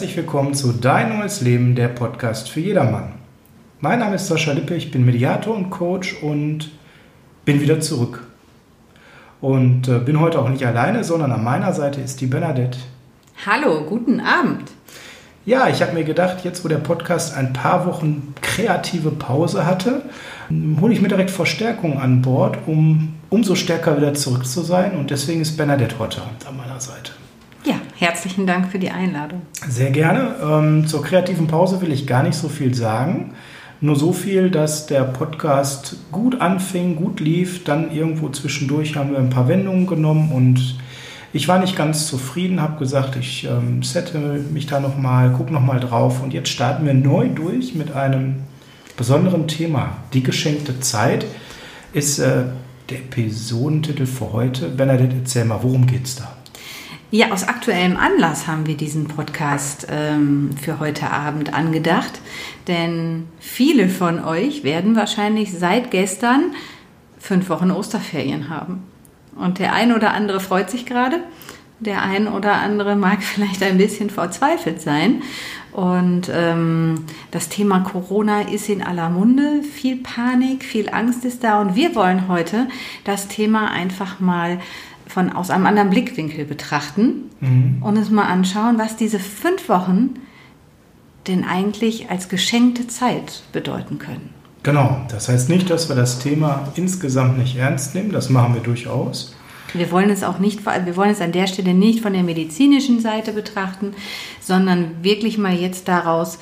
Herzlich willkommen zu Dein neues Leben, der Podcast für jedermann. Mein Name ist Sascha Lippe, ich bin Mediator und Coach und bin wieder zurück. Und äh, bin heute auch nicht alleine, sondern an meiner Seite ist die Bernadette. Hallo, guten Abend. Ja, ich habe mir gedacht, jetzt wo der Podcast ein paar Wochen kreative Pause hatte, hole ich mir direkt Verstärkung an Bord, um umso stärker wieder zurück zu sein. Und deswegen ist Bernadette heute an meiner Seite. Ja, herzlichen Dank für die Einladung. Sehr gerne. Ähm, zur kreativen Pause will ich gar nicht so viel sagen. Nur so viel, dass der Podcast gut anfing, gut lief. Dann irgendwo zwischendurch haben wir ein paar Wendungen genommen und ich war nicht ganz zufrieden, habe gesagt, ich ähm, sette mich da nochmal, gucke nochmal drauf und jetzt starten wir neu durch mit einem besonderen Thema. Die geschenkte Zeit ist äh, der Episodentitel für heute. Bernadette, erzähl mal, worum geht es da? Ja, aus aktuellem Anlass haben wir diesen Podcast ähm, für heute Abend angedacht, denn viele von euch werden wahrscheinlich seit gestern fünf Wochen Osterferien haben. Und der ein oder andere freut sich gerade, der ein oder andere mag vielleicht ein bisschen verzweifelt sein. Und ähm, das Thema Corona ist in aller Munde, viel Panik, viel Angst ist da. Und wir wollen heute das Thema einfach mal von aus einem anderen Blickwinkel betrachten mhm. und uns mal anschauen, was diese fünf Wochen denn eigentlich als geschenkte Zeit bedeuten können. Genau, das heißt nicht, dass wir das Thema insgesamt nicht ernst nehmen, das machen wir durchaus. Wir wollen es auch nicht, wir wollen es an der Stelle nicht von der medizinischen Seite betrachten, sondern wirklich mal jetzt daraus,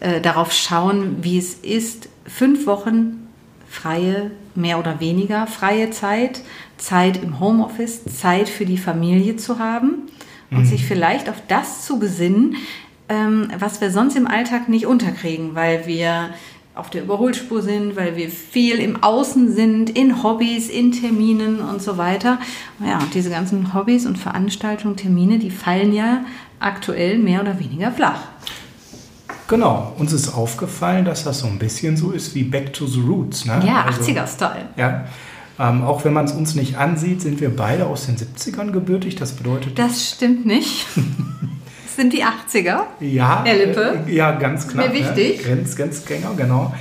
äh, darauf schauen, wie es ist, fünf Wochen freie, mehr oder weniger freie Zeit, Zeit im Homeoffice, Zeit für die Familie zu haben und mhm. sich vielleicht auf das zu besinnen, ähm, was wir sonst im Alltag nicht unterkriegen, weil wir auf der Überholspur sind, weil wir viel im Außen sind, in Hobbys, in Terminen und so weiter. Ja, und diese ganzen Hobbys und Veranstaltungen, Termine, die fallen ja aktuell mehr oder weniger flach. Genau, uns ist aufgefallen, dass das so ein bisschen so ist wie Back to the Roots. Ne? Ja, also, 80er-Style. Ja, ähm, auch wenn man es uns nicht ansieht, sind wir beide aus den 70ern gebürtig. Das bedeutet. Das stimmt nicht. das sind die 80er. Ja. Herr Lippe. Äh, ja, ganz klar. Mir wichtig. Ne? Grenz, Grenzgänger, genau.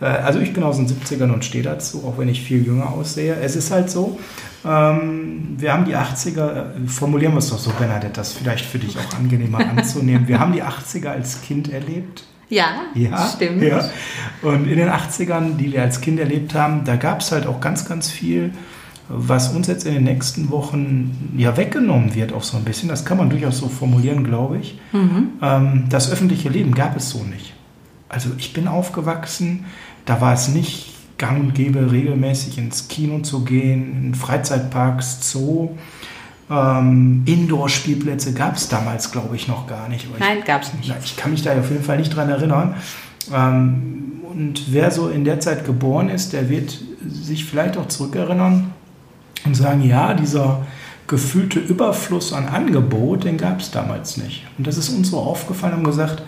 Äh, also ich bin aus den 70ern und stehe dazu, auch wenn ich viel jünger aussehe. Es ist halt so, ähm, wir haben die 80er, äh, formulieren wir es doch so, Bernadette, das vielleicht für dich auch angenehmer anzunehmen. Wir haben die 80er als Kind erlebt. Ja, ja stimmt. Ja. Und in den 80ern, die wir als Kind erlebt haben, da gab es halt auch ganz, ganz viel, was uns jetzt in den nächsten Wochen ja weggenommen wird, auch so ein bisschen. Das kann man durchaus so formulieren, glaube ich. Mhm. Ähm, das öffentliche Leben gab es so nicht. Also ich bin aufgewachsen, da war es nicht gang und gäbe, regelmäßig ins Kino zu gehen, in Freizeitparks, Zoo. Ähm, Indoor-Spielplätze gab es damals, glaube ich, noch gar nicht. Aber Nein, gab es nicht. Ich kann mich da auf jeden Fall nicht dran erinnern. Ähm, und wer so in der Zeit geboren ist, der wird sich vielleicht auch zurückerinnern und sagen, ja, dieser gefühlte Überfluss an Angebot, den gab es damals nicht. Und das ist uns so aufgefallen und gesagt,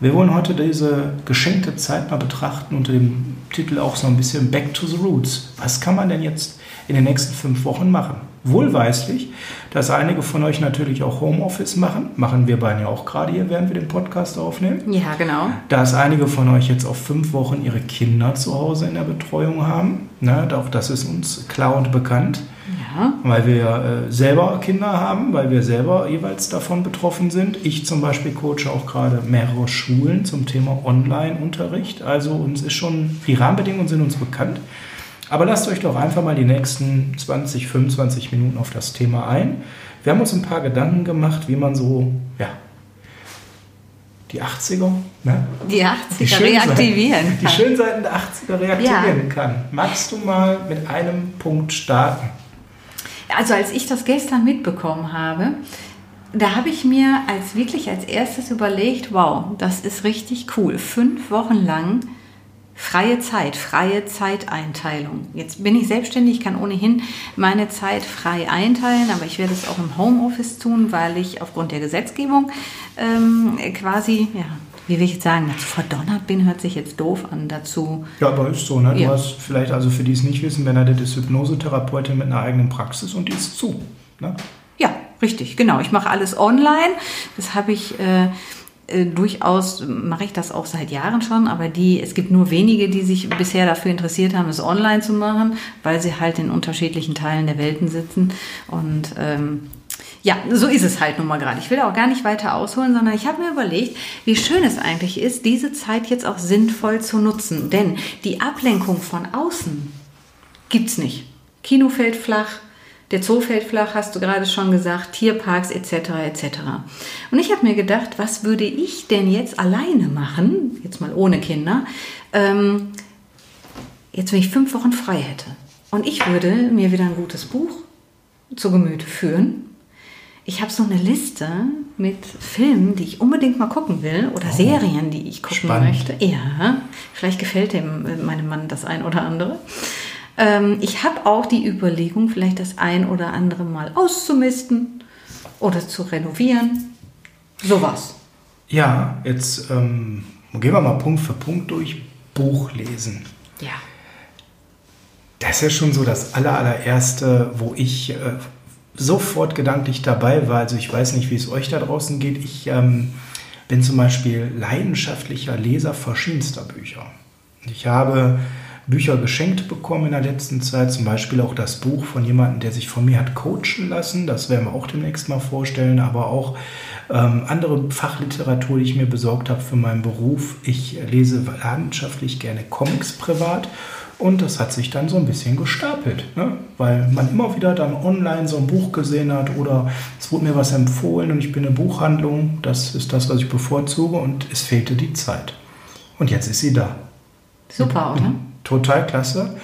wir wollen heute diese geschenkte Zeit mal betrachten unter dem Titel auch so ein bisschen Back to the Roots. Was kann man denn jetzt in den nächsten fünf Wochen machen? Wohlweislich, dass einige von euch natürlich auch Homeoffice machen. Machen wir beide ja auch gerade hier, während wir den Podcast aufnehmen. Ja, genau. Dass einige von euch jetzt auf fünf Wochen ihre Kinder zu Hause in der Betreuung haben. Ne, auch das ist uns klar und bekannt. Ja. Weil wir äh, selber Kinder haben, weil wir selber jeweils davon betroffen sind. Ich zum Beispiel coache auch gerade mehrere Schulen zum Thema Online-Unterricht. Also uns ist schon, die Rahmenbedingungen sind uns bekannt. Aber lasst euch doch einfach mal die nächsten 20, 25 Minuten auf das Thema ein. Wir haben uns ein paar Gedanken gemacht, wie man so, ja, die 80er, ne? Die 80er die reaktivieren Die schönen Seiten der 80er reaktivieren ja. kann. Magst du mal mit einem Punkt starten? Also als ich das gestern mitbekommen habe, da habe ich mir als wirklich als erstes überlegt, wow, das ist richtig cool. Fünf Wochen lang freie Zeit, freie Zeiteinteilung. Jetzt bin ich selbstständig, kann ohnehin meine Zeit frei einteilen, aber ich werde es auch im Homeoffice tun, weil ich aufgrund der Gesetzgebung ähm, quasi, ja, wie will ich jetzt sagen, dazu verdonnert bin, hört sich jetzt doof an, dazu. Ja, aber ist so, ne? Du ja. hast vielleicht, also für die es nicht wissen, Bernadette ist Hypnosetherapeutin mit einer eigenen Praxis und die ist zu, ne? Ja, richtig, genau. Ich mache alles online. Das habe ich... Äh, äh, durchaus mache ich das auch seit Jahren schon, aber die, es gibt nur wenige, die sich bisher dafür interessiert haben, es online zu machen, weil sie halt in unterschiedlichen Teilen der Welten sitzen. Und ähm, ja, so ist es halt nun mal gerade. Ich will auch gar nicht weiter ausholen, sondern ich habe mir überlegt, wie schön es eigentlich ist, diese Zeit jetzt auch sinnvoll zu nutzen. Denn die Ablenkung von außen gibt's nicht. Kino fällt flach, der Zoo fällt flach, hast du gerade schon gesagt, Tierparks etc. etc. Und ich habe mir gedacht, was würde ich denn jetzt alleine machen, jetzt mal ohne Kinder, ähm, jetzt wenn ich fünf Wochen frei hätte. Und ich würde mir wieder ein gutes Buch zu Gemüte führen. Ich habe so eine Liste mit Filmen, die ich unbedingt mal gucken will oder oh, Serien, die ich gucken spannend. möchte. Ja, vielleicht gefällt dem äh, meinem Mann das ein oder andere. Ähm, ich habe auch die Überlegung, vielleicht das ein oder andere Mal auszumisten oder zu renovieren. Sowas. Ja, jetzt ähm, gehen wir mal Punkt für Punkt durch. Buch lesen. Ja. Das ist ja schon so das aller, allererste, wo ich äh, sofort gedanklich dabei war. Also ich weiß nicht, wie es euch da draußen geht. Ich ähm, bin zum Beispiel leidenschaftlicher Leser verschiedenster Bücher. Ich habe Bücher geschenkt bekommen in der letzten Zeit. Zum Beispiel auch das Buch von jemandem, der sich von mir hat coachen lassen. Das werden wir auch demnächst mal vorstellen. Aber auch ähm, andere Fachliteratur, die ich mir besorgt habe für meinen Beruf. Ich lese leidenschaftlich gerne Comics privat. Und das hat sich dann so ein bisschen gestapelt, ne? weil man immer wieder dann online so ein Buch gesehen hat oder es wurde mir was empfohlen und ich bin eine Buchhandlung, das ist das, was ich bevorzuge und es fehlte die Zeit. Und jetzt ist sie da. Super, oder? Total klasse.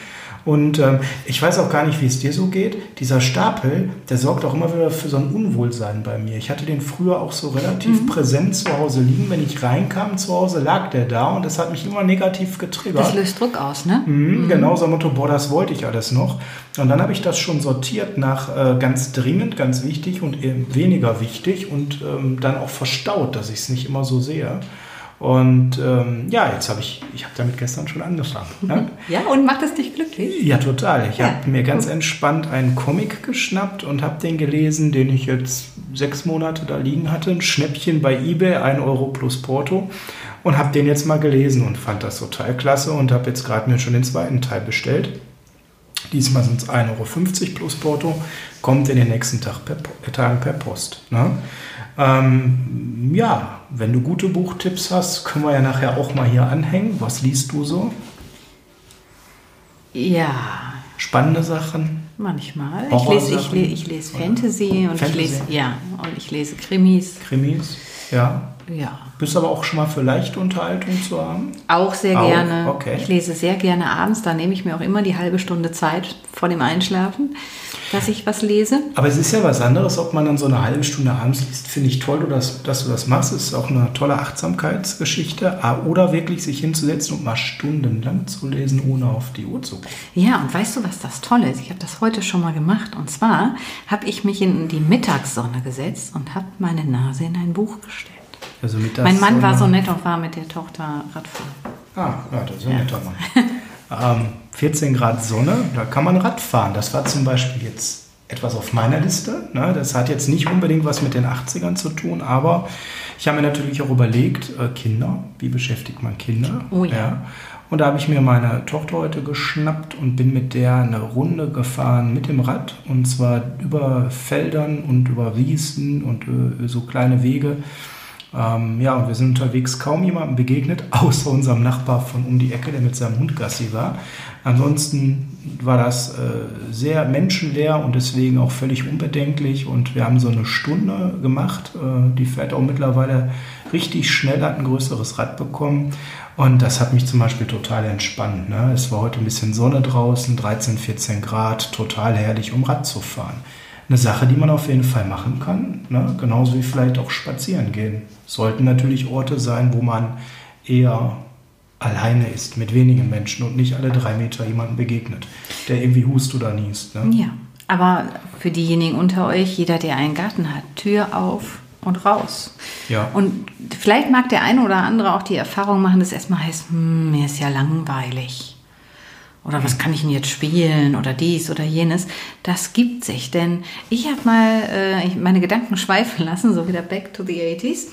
Und ähm, ich weiß auch gar nicht, wie es dir so geht. Dieser Stapel, der sorgt auch immer wieder für so ein Unwohlsein bei mir. Ich hatte den früher auch so relativ mhm. präsent zu Hause liegen. Wenn ich reinkam zu Hause, lag der da und das hat mich immer negativ getriggert. Das löst Druck aus, ne? Mhm, mhm. Genau, so ein Motto, boah, das wollte ich alles noch. Und dann habe ich das schon sortiert nach äh, ganz dringend, ganz wichtig und weniger wichtig und ähm, dann auch verstaut, dass ich es nicht immer so sehe. Und ähm, ja, jetzt habe ich, ich habe damit gestern schon angefangen. Ne? Ja, und macht es dich glücklich? Ja, total. Ich ja. habe mir ganz entspannt einen Comic geschnappt und habe den gelesen, den ich jetzt sechs Monate da liegen hatte. Ein Schnäppchen bei eBay, 1 Euro plus Porto. Und habe den jetzt mal gelesen und fand das total klasse und habe jetzt gerade mir schon den zweiten Teil bestellt. Diesmal sind es 1,50 Euro plus Porto, kommt in den nächsten Tag per, Tagen per Post. Ne? Ähm, ja, wenn du gute Buchtipps hast, können wir ja nachher auch mal hier anhängen. Was liest du so? Ja. Spannende Sachen? Manchmal. Ich lese, ich, lese, ich lese Fantasy und Fantasy. ich lese, ja, und ich lese Krimis. Krimis, ja. Ja. Bist aber auch schon mal für leichte Unterhaltung zu haben? Auch sehr auch? gerne. Okay. Ich lese sehr gerne abends, da nehme ich mir auch immer die halbe Stunde Zeit vor dem Einschlafen dass ich was lese. Aber es ist ja was anderes, ob man dann so eine halbe Stunde abends liest. Finde ich toll, dass, dass du das machst. Es ist auch eine tolle Achtsamkeitsgeschichte. Ah, oder wirklich sich hinzusetzen und mal stundenlang zu lesen, ohne auf die Uhr zu gucken. Ja, und weißt du, was das Tolle ist? Ich habe das heute schon mal gemacht. Und zwar habe ich mich in die Mittagssonne gesetzt und habe meine Nase in ein Buch gestellt. Also mein Mann war so nett und war mit der Tochter Radfahren. Ah, ja, das ist ein ja. netter Mann. ähm, 14 Grad Sonne, da kann man Rad fahren. Das war zum Beispiel jetzt etwas auf meiner Liste. Ne? Das hat jetzt nicht unbedingt was mit den 80ern zu tun, aber ich habe mir natürlich auch überlegt, äh, Kinder, wie beschäftigt man Kinder? Oh ja. ja. Und da habe ich mir meine Tochter heute geschnappt und bin mit der eine Runde gefahren mit dem Rad. Und zwar über Feldern und über Wiesen und äh, so kleine Wege. Ähm, ja, wir sind unterwegs kaum jemandem begegnet, außer unserem Nachbar von um die Ecke, der mit seinem Hund Gassi war. Ansonsten war das äh, sehr menschenleer und deswegen auch völlig unbedenklich. Und wir haben so eine Stunde gemacht. Äh, die fährt auch mittlerweile richtig schnell, hat ein größeres Rad bekommen. Und das hat mich zum Beispiel total entspannt. Ne? Es war heute ein bisschen Sonne draußen, 13, 14 Grad, total herrlich, um Rad zu fahren eine Sache, die man auf jeden Fall machen kann. Ne? Genauso wie vielleicht auch spazieren gehen. Sollten natürlich Orte sein, wo man eher alleine ist, mit wenigen Menschen und nicht alle drei Meter jemandem begegnet, der irgendwie hust oder niest. Ne? Ja, aber für diejenigen unter euch, jeder, der einen Garten hat, Tür auf und raus. Ja. Und vielleicht mag der eine oder andere auch die Erfahrung machen, dass erstmal heißt, hm, mir ist ja langweilig. Oder was kann ich denn jetzt spielen oder dies oder jenes. Das gibt sich, denn ich habe mal äh, meine Gedanken schweifen lassen, so wieder back to the 80s.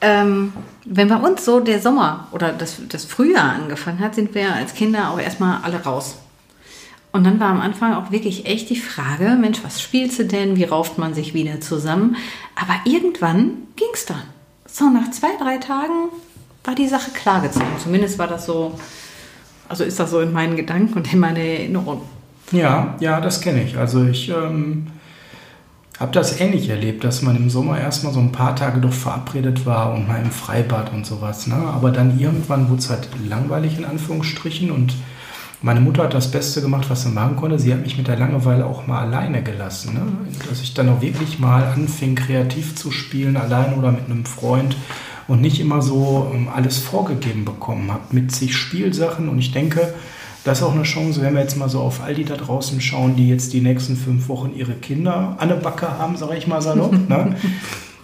ähm, wenn bei uns so der Sommer oder das, das Frühjahr angefangen hat, sind wir als Kinder auch erstmal alle raus. Und dann war am Anfang auch wirklich echt die Frage, Mensch, was spielst du denn? Wie rauft man sich wieder zusammen? Aber irgendwann ging es dann. So, nach zwei, drei Tagen war die Sache klargezogen. Zumindest war das so, also ist das so in meinen Gedanken und in meiner Erinnerung. Ja, ja, das kenne ich. Also ich ähm, habe das ähnlich erlebt, dass man im Sommer erstmal so ein paar Tage doch verabredet war und mal im Freibad und sowas. Ne? Aber dann irgendwann wurde es halt langweilig in Anführungsstrichen und meine Mutter hat das Beste gemacht, was sie machen konnte. Sie hat mich mit der Langeweile auch mal alleine gelassen. Ne? Dass ich dann auch wirklich mal anfing, kreativ zu spielen, allein oder mit einem Freund und nicht immer so ähm, alles vorgegeben bekommen habe mit sich Spielsachen. Und ich denke, das ist auch eine Chance, wenn wir jetzt mal so auf all die da draußen schauen, die jetzt die nächsten fünf Wochen ihre Kinder an der Backe haben, sage ich mal salopp. ne?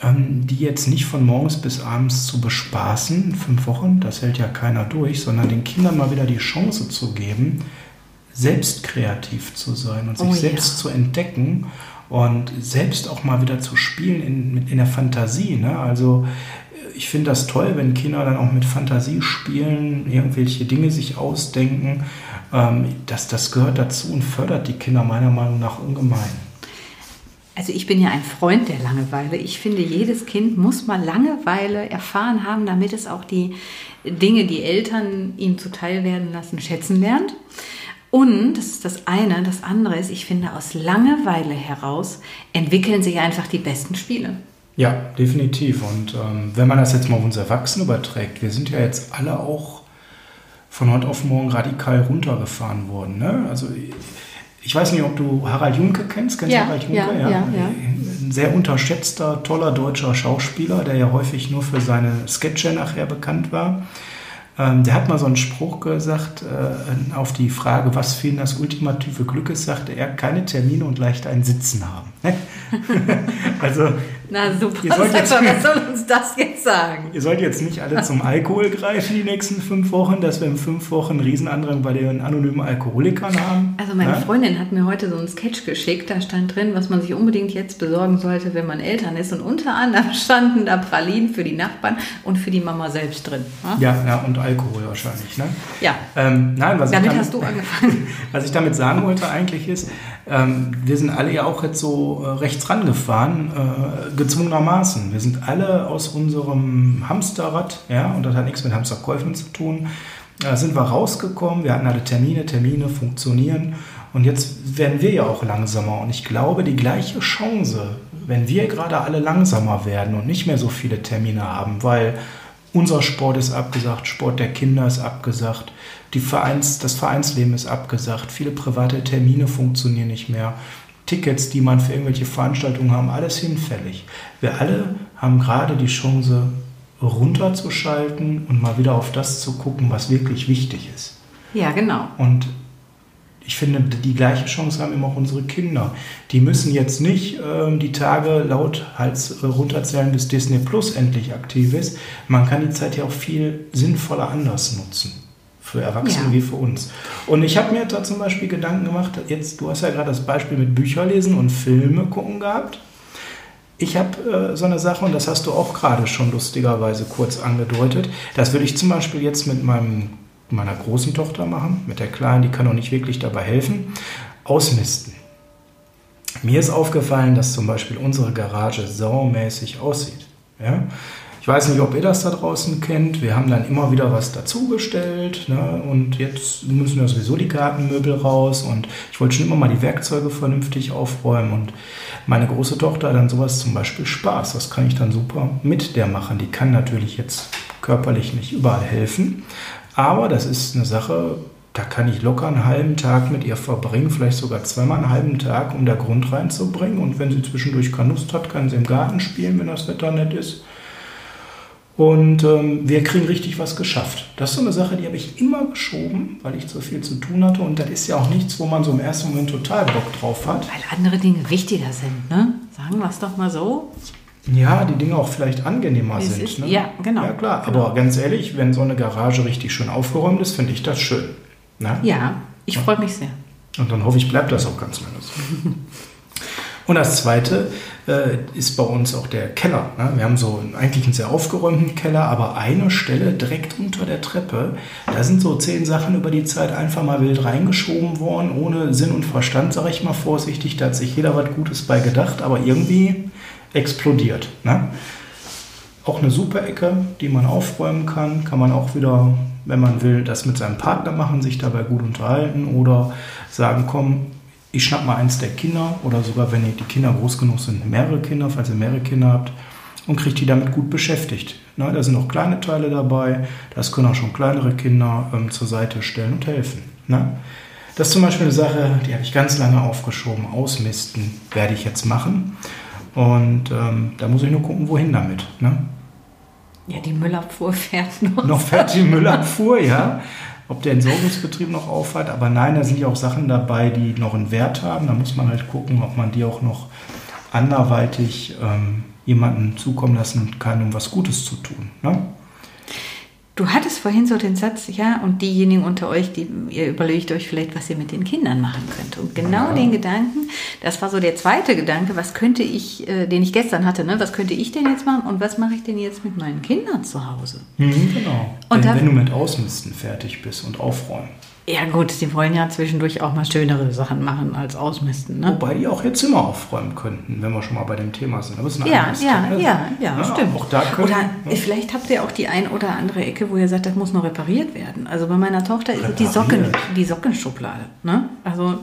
ähm, die jetzt nicht von morgens bis abends zu bespaßen, fünf Wochen, das hält ja keiner durch, sondern den Kindern mal wieder die Chance zu geben, selbst kreativ zu sein und sich oh, selbst ja. zu entdecken und selbst auch mal wieder zu spielen in, in der Fantasie. Ne? Also ich finde das toll, wenn Kinder dann auch mit Fantasie spielen, irgendwelche Dinge sich ausdenken. Ähm, das, das gehört dazu und fördert die Kinder meiner Meinung nach ungemein. Also ich bin ja ein Freund der Langeweile. Ich finde, jedes Kind muss mal Langeweile erfahren haben, damit es auch die Dinge, die Eltern ihm zuteil werden lassen, schätzen lernt. Und das ist das eine. Das andere ist, ich finde, aus Langeweile heraus entwickeln sich einfach die besten Spiele. Ja, definitiv. Und ähm, wenn man das jetzt mal auf uns Erwachsene überträgt, wir sind ja jetzt alle auch von heute auf morgen radikal runtergefahren worden. Ne? Also ich weiß nicht, ob du Harald Junke kennst. Kennst ja, Harald Junke? Ja, ja, ja, Ein sehr unterschätzter, toller deutscher Schauspieler, der ja häufig nur für seine Sketche nachher bekannt war. Ähm, der hat mal so einen Spruch gesagt äh, auf die Frage, was für ihn das ultimative Glück ist, sagte er, keine Termine und leicht ein Sitzen haben. also, Na super, ihr sollt jetzt, was soll uns das jetzt sagen? Ihr sollt jetzt nicht alle zum Alkohol greifen die nächsten fünf Wochen, dass wir in fünf Wochen einen Riesenandrang bei den anonymen Alkoholikern haben. Also meine ja? Freundin hat mir heute so einen Sketch geschickt, da stand drin, was man sich unbedingt jetzt besorgen sollte, wenn man Eltern ist. Und unter anderem standen da Pralinen für die Nachbarn und für die Mama selbst drin. Ja, ja, ja und Alkohol wahrscheinlich. Ne? Ja. Ähm, nein, was damit, damit hast du angefangen. was ich damit sagen wollte eigentlich ist, ähm, wir sind alle ja auch jetzt so äh, rechts rangefahren, äh, gezwungenermaßen. Wir sind alle aus unserem Hamsterrad, ja, und das hat nichts mit Hamsterkäufen zu tun, äh, sind wir rausgekommen. Wir hatten alle Termine, Termine funktionieren. Und jetzt werden wir ja auch langsamer. Und ich glaube, die gleiche Chance, wenn wir gerade alle langsamer werden und nicht mehr so viele Termine haben, weil unser Sport ist abgesagt, Sport der Kinder ist abgesagt, die Vereins, das Vereinsleben ist abgesagt, viele private Termine funktionieren nicht mehr, Tickets, die man für irgendwelche Veranstaltungen haben, alles hinfällig. Wir alle haben gerade die Chance, runterzuschalten und mal wieder auf das zu gucken, was wirklich wichtig ist. Ja, genau. Und ich finde, die gleiche Chance haben immer auch unsere Kinder. Die müssen jetzt nicht äh, die Tage laut Hals äh, runterzählen, bis Disney Plus endlich aktiv ist. Man kann die Zeit ja auch viel sinnvoller anders nutzen. Für Erwachsene ja. wie für uns. Und ich habe mir da zum Beispiel Gedanken gemacht, jetzt, du hast ja gerade das Beispiel mit Bücherlesen und Filme gucken gehabt. Ich habe äh, so eine Sache, und das hast du auch gerade schon lustigerweise kurz angedeutet. Das würde ich zum Beispiel jetzt mit meinem meiner großen Tochter machen, mit der Kleinen, die kann auch nicht wirklich dabei helfen, ausmisten. Mir ist aufgefallen, dass zum Beispiel unsere Garage saumäßig aussieht. Ja? Ich weiß nicht, ob ihr das da draußen kennt. Wir haben dann immer wieder was dazugestellt. Ne? Und jetzt müssen ja sowieso die Gartenmöbel raus. Und ich wollte schon immer mal die Werkzeuge vernünftig aufräumen. Und meine große Tochter hat dann sowas zum Beispiel Spaß. Das kann ich dann super mit der machen. Die kann natürlich jetzt körperlich nicht überall helfen. Aber das ist eine Sache, da kann ich locker einen halben Tag mit ihr verbringen, vielleicht sogar zweimal einen halben Tag, um da Grund reinzubringen. Und wenn sie zwischendurch keine Lust hat, kann sie im Garten spielen, wenn das Wetter nett ist. Und ähm, wir kriegen richtig was geschafft. Das ist so eine Sache, die habe ich immer geschoben, weil ich zu viel zu tun hatte. Und das ist ja auch nichts, wo man so im ersten Moment total Bock drauf hat. Weil andere Dinge wichtiger sind, ne? Sagen wir es doch mal so. Ja, die Dinge auch vielleicht angenehmer es sind. Ist, ne? Ja, genau. Ja, klar. Genau. Aber ganz ehrlich, wenn so eine Garage richtig schön aufgeräumt ist, finde ich das schön. Ne? Ja, ich freue mich sehr. Und dann hoffe ich, bleibt das auch ganz lange so. Und das Zweite äh, ist bei uns auch der Keller. Ne? Wir haben so eigentlich einen sehr aufgeräumten Keller, aber eine Stelle direkt unter der Treppe, da sind so zehn Sachen über die Zeit einfach mal wild reingeschoben worden, ohne Sinn und Verstand, sage ich mal vorsichtig. Da hat sich jeder was Gutes bei gedacht, aber irgendwie explodiert. Ne? Auch eine super Ecke, die man aufräumen kann, kann man auch wieder, wenn man will, das mit seinem Partner machen, sich dabei gut unterhalten oder sagen, komm, ich schnapp mal eins der Kinder oder sogar, wenn die Kinder groß genug sind, mehrere Kinder, falls ihr mehrere Kinder habt und kriegt die damit gut beschäftigt. Na, da sind auch kleine Teile dabei, das können auch schon kleinere Kinder ähm, zur Seite stellen und helfen. Na? Das ist zum Beispiel eine Sache, die habe ich ganz lange aufgeschoben. Ausmisten werde ich jetzt machen. Und ähm, da muss ich nur gucken, wohin damit. Ne? Ja, die Müllabfuhr fährt noch. Noch fährt die Müllabfuhr, ja ob der Entsorgungsbetrieb noch aufhat. Aber nein, da sind ja auch Sachen dabei, die noch einen Wert haben. Da muss man halt gucken, ob man die auch noch anderweitig ähm, jemandem zukommen lassen kann, um was Gutes zu tun. Ne? Du hattest vorhin so den Satz, ja, und diejenigen unter euch, die ihr überlegt euch vielleicht, was ihr mit den Kindern machen könnt. Und genau ja. den Gedanken, das war so der zweite Gedanke, was könnte ich, äh, den ich gestern hatte, ne, was könnte ich denn jetzt machen und was mache ich denn jetzt mit meinen Kindern zu Hause? Mhm, genau. Und wenn, wenn du mit Ausmisten fertig bist und aufräumen. Ja gut, sie wollen ja zwischendurch auch mal schönere Sachen machen als ausmisten. Ne? Wobei die auch ihr Zimmer aufräumen könnten, wenn wir schon mal bei dem Thema sind. Aber ja, ja, ja, ja, ja, stimmt. Auch da können, oder ja. vielleicht habt ihr auch die ein oder andere Ecke, wo ihr sagt, das muss noch repariert werden. Also bei meiner Tochter ist die, Socken, die Sockenschublade. Ne? Also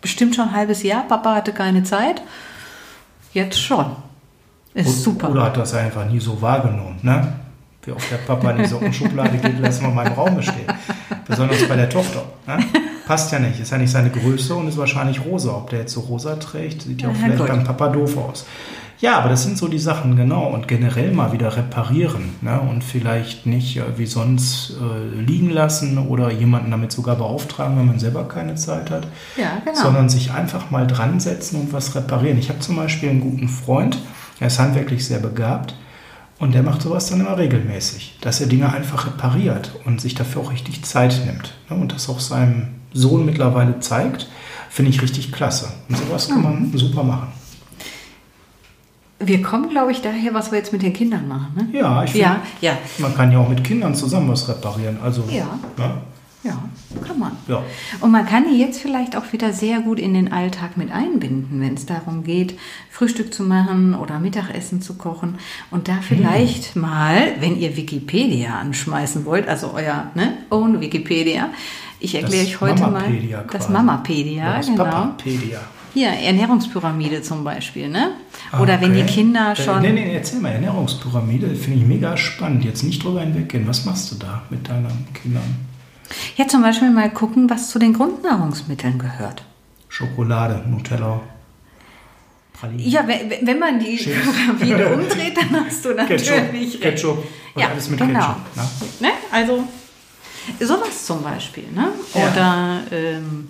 bestimmt schon ein halbes Jahr. Papa hatte keine Zeit. Jetzt schon. Ist oder, super. Oder hat das einfach nie so wahrgenommen. Ne? Wie oft der Papa in die Sockenschublade geht, lassen wir mal im Raum stehen. Besonders bei der Tochter. Ne? Passt ja nicht, ist ja nicht seine Größe und ist wahrscheinlich rosa. Ob der jetzt so rosa trägt, sieht ja auch ja, vielleicht gut. beim Papa doof aus. Ja, aber das sind so die Sachen, genau. Und generell mal wieder reparieren. Ne? Und vielleicht nicht äh, wie sonst äh, liegen lassen oder jemanden damit sogar beauftragen, wenn man selber keine Zeit hat. Ja, genau. Sondern sich einfach mal dran setzen und was reparieren. Ich habe zum Beispiel einen guten Freund, er ist handwerklich sehr begabt. Und der macht sowas dann immer regelmäßig, dass er Dinge einfach repariert und sich dafür auch richtig Zeit nimmt. Ne? Und das auch seinem Sohn mittlerweile zeigt, finde ich richtig klasse. Und sowas kann man super machen. Wir kommen, glaube ich, daher, was wir jetzt mit den Kindern machen. Ne? Ja, ich finde, ja, ja. man kann ja auch mit Kindern zusammen was reparieren. Also, ja. Ne? Ja, kann man. Ja. Und man kann die jetzt vielleicht auch wieder sehr gut in den Alltag mit einbinden, wenn es darum geht, Frühstück zu machen oder Mittagessen zu kochen. Und da vielleicht hm. mal, wenn ihr Wikipedia anschmeißen wollt, also euer ne, Own Wikipedia, ich erkläre euch heute Mamapedia mal das Mamapedia, das genau. Papapedia. Hier, Ernährungspyramide zum Beispiel, ne? Oder okay. wenn die Kinder äh, schon. Nee, nee, erzähl mal, Ernährungspyramide finde ich mega spannend. Jetzt nicht drüber hinweggehen. Was machst du da mit deinen Kindern? Ja, zum Beispiel mal gucken, was zu den Grundnahrungsmitteln gehört. Schokolade, Nutella. Pralinen. Ja, wenn, wenn man die Pyramide umdreht, dann hast du natürlich Ketchup. Ketchup und ja, alles mit genau. Ketchup. Ne? Also sowas zum Beispiel. Ne? Ja. Oder ähm,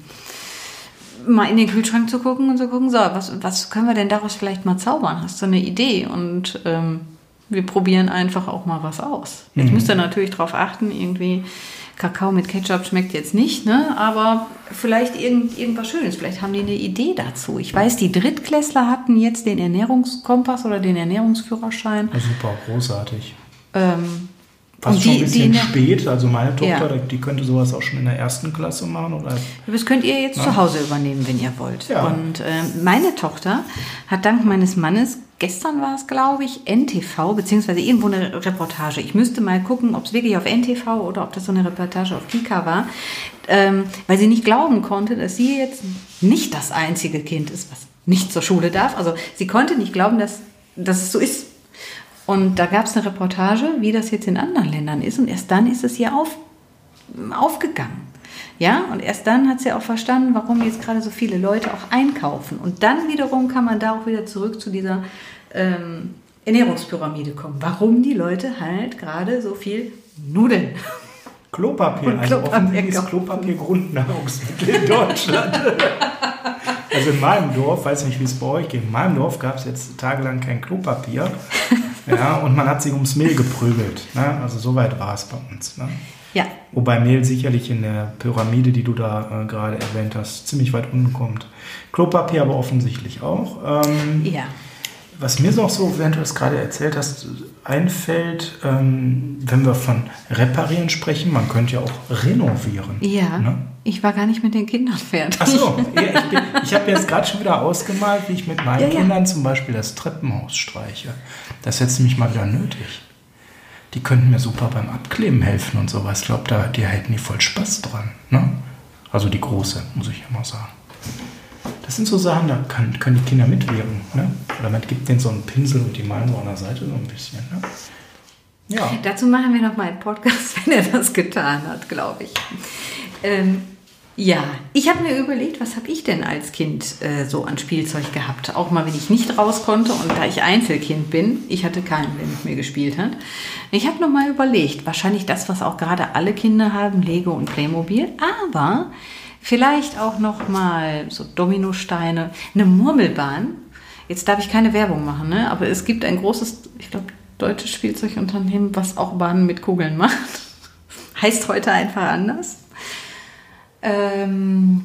mal in den Kühlschrank zu gucken und zu gucken, so, was, was können wir denn daraus vielleicht mal zaubern? Hast du eine Idee? Und ähm, wir probieren einfach auch mal was aus. Jetzt mhm. müsst ihr natürlich darauf achten, irgendwie Kakao mit Ketchup schmeckt jetzt nicht, ne? aber vielleicht irgend, irgendwas Schönes. Vielleicht haben die eine Idee dazu. Ich weiß, die Drittklässler hatten jetzt den Ernährungskompass oder den Ernährungsführerschein. Ja, super, großartig. Ähm, Fast schon ein bisschen die, spät. Also meine Tochter, ja. die könnte sowas auch schon in der ersten Klasse machen. Oder? Das könnt ihr jetzt Na? zu Hause übernehmen, wenn ihr wollt. Ja. Und äh, meine Tochter hat dank meines Mannes gestern war es, glaube ich, NTV, beziehungsweise irgendwo eine Reportage. Ich müsste mal gucken, ob es wirklich auf NTV oder ob das so eine Reportage auf Kika war, ähm, weil sie nicht glauben konnte, dass sie jetzt nicht das einzige Kind ist, was nicht zur Schule darf. Also sie konnte nicht glauben, dass, dass es so ist. Und da gab es eine Reportage, wie das jetzt in anderen Ländern ist. Und erst dann ist es ihr auf, aufgegangen. Ja, und erst dann hat sie auch verstanden, warum jetzt gerade so viele Leute auch einkaufen. Und dann wiederum kann man da auch wieder zurück zu dieser ähm, Ernährungspyramide kommen. Warum die Leute halt gerade so viel Nudeln. Klopapier, und also Klopapier offensichtlich ist Klopapier Grundnahrungsmittel in Deutschland. also in meinem Dorf, weiß nicht, wie es bei euch geht, in meinem Dorf gab es jetzt tagelang kein Klopapier. Ja, und man hat sich ums Mehl geprügelt. Ne? Also so weit war es bei uns. Ne? Ja. Wobei Mehl sicherlich in der Pyramide, die du da äh, gerade erwähnt hast, ziemlich weit unten kommt. Klopapier aber offensichtlich auch. Ähm, Ja. was mir noch so, während du das gerade erzählt hast, einfällt, ähm, wenn wir von reparieren sprechen, man könnte ja auch renovieren. Ja. Ne? Ich war gar nicht mit den Kindern fertig. Achso, ja, ich, bin- ich habe jetzt gerade schon wieder ausgemalt, wie ich mit meinen Ja, ja. Kindern zum Beispiel das Treppenhaus streiche. Das ist jetzt nämlich mal wieder nötig. Die könnten mir super beim Abkleben helfen und sowas. Ich glaube, da, die hätten die voll Spaß dran. Ne? Also die große, muss ich immer sagen. Das sind so Sachen, da kann, können die Kinder mitwirken. Ne? Oder man gibt denen so einen Pinsel und die malen so an der Seite so ein bisschen. Ne? Ja. Dazu machen wir noch mal einen Podcast, wenn er das getan hat, glaube ich. Ähm, ja, ich habe mir überlegt, was habe ich denn als Kind äh, so an Spielzeug gehabt? Auch mal, wenn ich nicht raus konnte und da ich Einzelkind bin, ich hatte keinen, der mit mir gespielt hat. Ich habe noch mal überlegt, wahrscheinlich das, was auch gerade alle Kinder haben, Lego und Playmobil, aber vielleicht auch noch mal so Dominosteine, eine Murmelbahn. Jetzt darf ich keine Werbung machen, ne? aber es gibt ein großes, ich glaube, deutsches Spielzeugunternehmen, was auch Bahnen mit Kugeln macht. heißt heute einfach anders. Ähm,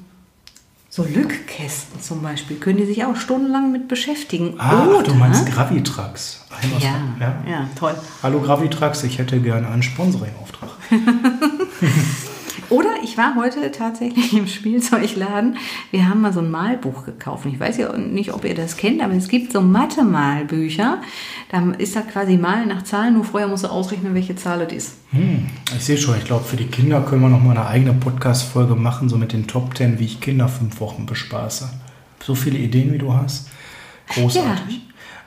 so Lückkästen zum Beispiel können die sich auch stundenlang mit beschäftigen. Ah, Oder, du meinst Gravitrax. Ja, ja. ja, toll. Hallo Gravitrax, ich hätte gerne einen Sponsoring-Auftrag. Oder ich war heute tatsächlich im Spielzeugladen. Wir haben mal so ein Malbuch gekauft. Ich weiß ja nicht, ob ihr das kennt, aber es gibt so Mathe-Malbücher. Da ist da quasi Malen nach Zahlen, nur vorher musst du ausrechnen, welche Zahl es ist. Hm, ich sehe schon, ich glaube, für die Kinder können wir noch mal eine eigene Podcast-Folge machen, so mit den Top 10, wie ich Kinder fünf Wochen bespaße. So viele Ideen, wie du hast. Großartig.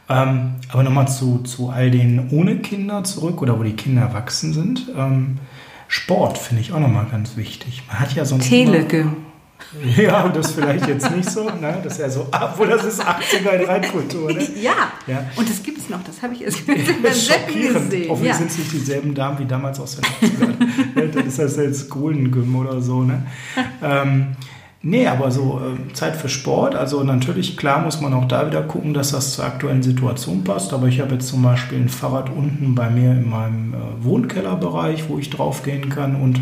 Ähm, aber nochmal zu, zu all den ohne Kinder zurück oder wo die Kinder erwachsen sind. Ähm, Sport finde ich auch nochmal ganz wichtig. Man hat ja sonst Telegym. Ja, das vielleicht jetzt nicht so. Ne? Das ist ja so, obwohl das ist 80er in Reinkultur. Ne? Ja. Ja. und das gibt es noch. Das habe ich erst Das selten schockierend. gesehen. Hoffentlich Ja. sind es nicht dieselben Damen wie damals aus den 80ern. Ne, Dann ist das jetzt Golden Gym oder so. Ne? Ähm, nee, aber so äh, Zeit für Sport. Also natürlich, klar muss man auch da wieder gucken, dass das zur aktuellen Situation passt. Aber ich habe jetzt zum Beispiel ein Fahrrad unten bei mir in meinem äh, Wohnkellerbereich, wo ich draufgehen kann. Und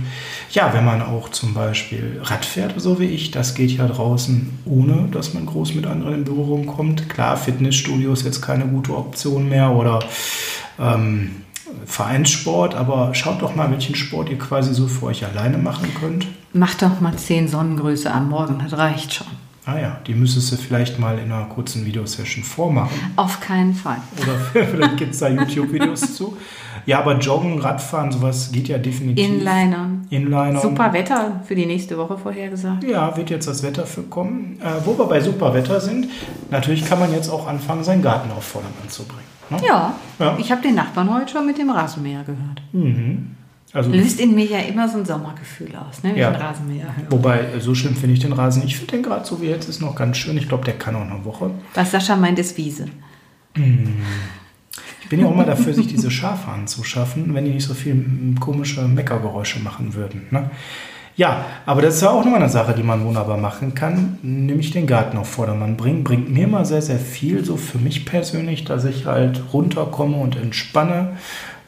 ja, wenn man auch zum Beispiel Rad fährt, so wie ich, das geht ja draußen, ohne dass man groß mit anderen in Berührung kommt. Klar, Fitnessstudio ist jetzt keine gute Option mehr oder ähm, Vereinssport, aber schaut doch mal, welchen Sport ihr quasi so für euch alleine machen könnt. Mach doch mal 10 Sonnengröße am Morgen, das reicht schon. Ah ja, die müsstest du vielleicht mal in einer kurzen Videosession vormachen. Auf keinen Fall. Oder vielleicht gibt es da YouTube-Videos zu. Ja, aber Joggen, Radfahren, sowas geht ja definitiv. Inlinern. Inliner. Super Wetter für die nächste Woche vorhergesagt. Ja, wird jetzt das Wetter für kommen. Äh, wo wir bei super Wetter sind, natürlich kann man jetzt auch anfangen, seinen Garten auf Vordermann zu bringen. Ne? Ja, Ja. ich habe den Nachbarn heute schon mit dem Rasenmäher gehört. Also, Löst in mir ja immer so ein Sommergefühl aus, ne, wenn Ja. den Rasenmäher wobei, so schlimm finde ich den Rasen. Ich finde den gerade so wie jetzt ist noch ganz schön. Ich glaube, der kann auch eine Woche. Was Sascha meint, ist Wiese. Ich bin ja auch mal dafür, sich diese Schafe anzuschaffen, wenn die nicht so viel komische Meckergeräusche machen würden. Ne? Ja, aber das ist ja auch nochmal eine Sache, die man wunderbar machen kann, nämlich den Garten auf Vordermann bringen. Bringt mir mal sehr, sehr viel, so für mich persönlich, dass ich halt runterkomme und entspanne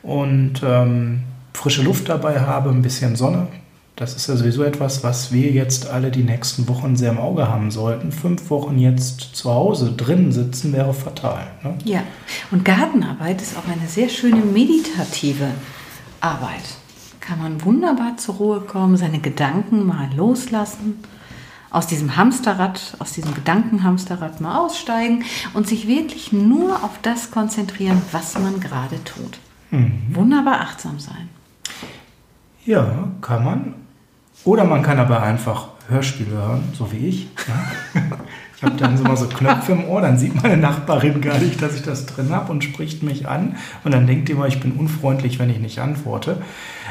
und ähm, frische Luft dabei habe, ein bisschen Sonne. Das ist ja sowieso etwas, was wir jetzt alle die nächsten Wochen sehr im Auge haben sollten. Fünf Wochen jetzt zu Hause drin sitzen wäre fatal. Ne? Ja, und Gartenarbeit ist auch eine sehr schöne meditative Arbeit. Kann man wunderbar zur Ruhe kommen, seine Gedanken mal loslassen, aus diesem Hamsterrad, aus diesem Gedankenhamsterrad mal aussteigen und sich wirklich nur auf das konzentrieren, was man gerade tut. Wunderbar achtsam sein. Ja, kann man. Oder man kann aber einfach Hörspiele hören, so wie ich. Ich habe dann so mal so Knöpfe im Ohr, dann sieht meine Nachbarin gar nicht, dass ich das drin habe und spricht mich an. Und dann denkt die immer, ich bin unfreundlich, wenn ich nicht antworte.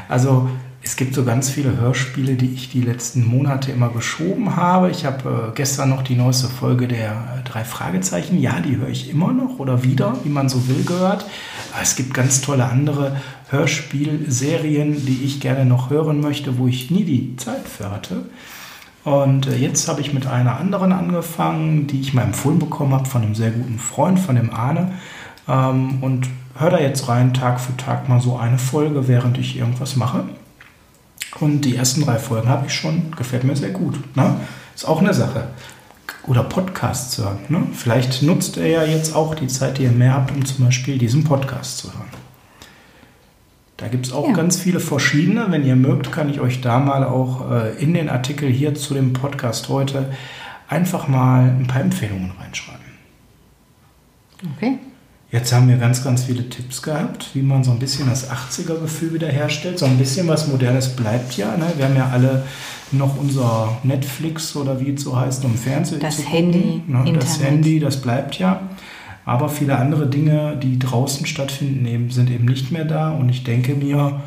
Also es gibt so ganz viele Hörspiele, die ich die letzten Monate immer geschoben habe. Ich habe äh, gestern noch die neueste Folge der äh, drei Fragezeichen. Ja, die höre ich immer noch oder wieder, wie man so will, gehört. Es gibt ganz tolle andere Hörspielserien, die ich gerne noch hören möchte, wo ich nie die Zeit für hatte. Und äh, jetzt habe ich mit einer anderen angefangen, die ich mal empfohlen bekommen habe von einem sehr guten Freund, von dem Arne. Ähm, und höre da jetzt rein, Tag für Tag mal so eine Folge, während ich irgendwas mache. Und die ersten drei Folgen habe ich schon, gefällt mir sehr gut. Ne? Ist auch eine Sache. Oder Podcasts hören. Ne? Vielleicht nutzt ihr ja jetzt auch die Zeit, die ihr mehr habt, um zum Beispiel diesen Podcast zu hören. Da gibt es auch ja. ganz viele verschiedene. Wenn ihr mögt, kann ich euch da mal auch äh, in den Artikel hier zu dem Podcast heute einfach mal ein paar Empfehlungen reinschreiben. Okay. Jetzt haben wir ganz, ganz viele Tipps gehabt, wie man so ein bisschen das 80er-Gefühl wiederherstellt. So ein bisschen was Modernes bleibt ja. Ne? Wir haben ja alle noch unser Netflix oder wie es so heißt, um Fernsehen das zu Handy, gucken. Ne? Das Handy, das bleibt ja. Aber viele andere Dinge, die draußen stattfinden, sind eben nicht mehr da. Und ich denke mir,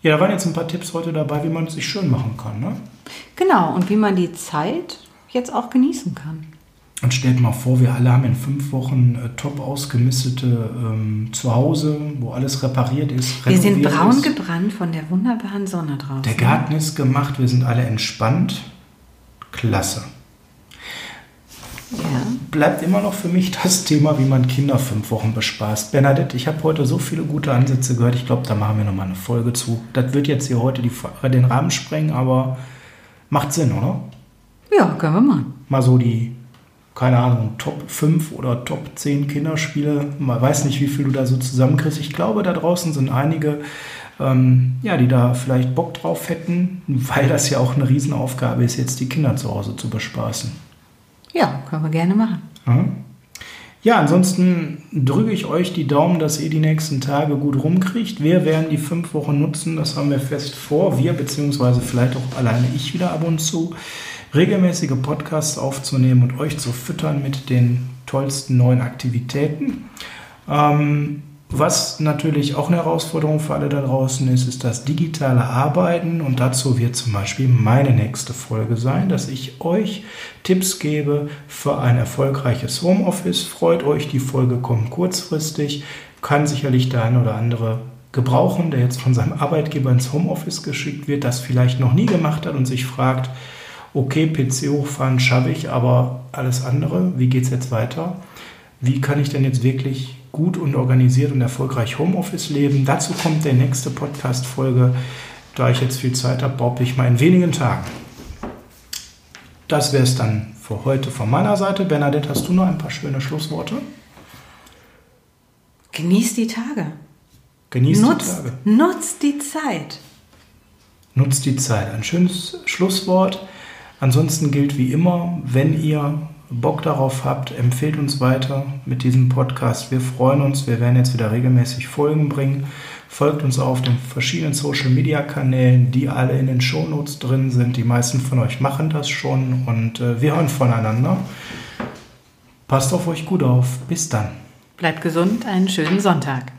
ja, da waren jetzt ein paar Tipps heute dabei, wie man es sich schön machen kann. Ne? Genau, und wie man die Zeit jetzt auch genießen kann. Und stellt mal vor, wir alle haben in fünf Wochen äh, top ausgemistete ähm, Zuhause, wo alles repariert ist. Wir sind braun ist. gebrannt von der wunderbaren Sonne draußen. Der Garten ist gemacht, wir sind alle entspannt. Klasse. Ja. Bleibt immer noch für mich das Thema, wie man Kinder fünf Wochen bespaßt. Bernadette, ich habe heute so viele gute Ansätze gehört. Ich glaube, da machen wir nochmal eine Folge zu. Das wird jetzt hier heute die, den Rahmen sprengen, aber macht Sinn, oder? Ja, können wir machen. Mal so die keine Ahnung, Top 5 oder Top 10 Kinderspiele. Man weiß nicht, wie viel du da so zusammenkriegst. Ich glaube, da draußen sind einige, ähm, ja, die da vielleicht Bock drauf hätten, weil das ja auch eine Riesenaufgabe ist, jetzt die Kinder zu Hause zu bespaßen. Ja, können wir gerne machen. Ja, ansonsten drücke ich euch die Daumen, dass ihr die nächsten Tage gut rumkriegt. Wir werden die fünf Wochen nutzen, das haben wir fest vor. Wir, beziehungsweise vielleicht auch alleine ich wieder ab und zu regelmäßige Podcasts aufzunehmen und euch zu füttern mit den tollsten neuen Aktivitäten. Ähm, was natürlich auch eine Herausforderung für alle da draußen ist, ist das digitale Arbeiten. Und dazu wird zum Beispiel meine nächste Folge sein, dass ich euch Tipps gebe für ein erfolgreiches Homeoffice. Freut euch, die Folge kommt kurzfristig. Kann sicherlich der eine oder andere gebrauchen, der jetzt von seinem Arbeitgeber ins Homeoffice geschickt wird, das vielleicht noch nie gemacht hat und sich fragt, okay, PC hochfahren schaffe ich, aber alles andere, wie geht es jetzt weiter? Wie kann ich denn jetzt wirklich gut und organisiert und erfolgreich Homeoffice leben? Dazu kommt der nächste Podcast-Folge. Da ich jetzt viel Zeit habe, behaupte ich mal in wenigen Tagen. Das wäre es dann für heute von meiner Seite. Bernadette, hast du noch ein paar schöne Schlussworte? Genießt die Tage. Genießt nutzt, die Tage. Nutzt die Zeit. Nutzt die Zeit. Ein schönes Schlusswort. Ansonsten gilt wie immer, wenn ihr Bock darauf habt, empfehlt uns weiter mit diesem Podcast. Wir freuen uns. Wir werden jetzt wieder regelmäßig Folgen bringen. Folgt uns auf den verschiedenen Social Media Kanälen, die alle in den Shownotes drin sind. Die meisten von euch machen das schon und äh, wir hören voneinander. Passt auf euch gut auf. Bis dann. Bleibt gesund. Einen schönen Sonntag.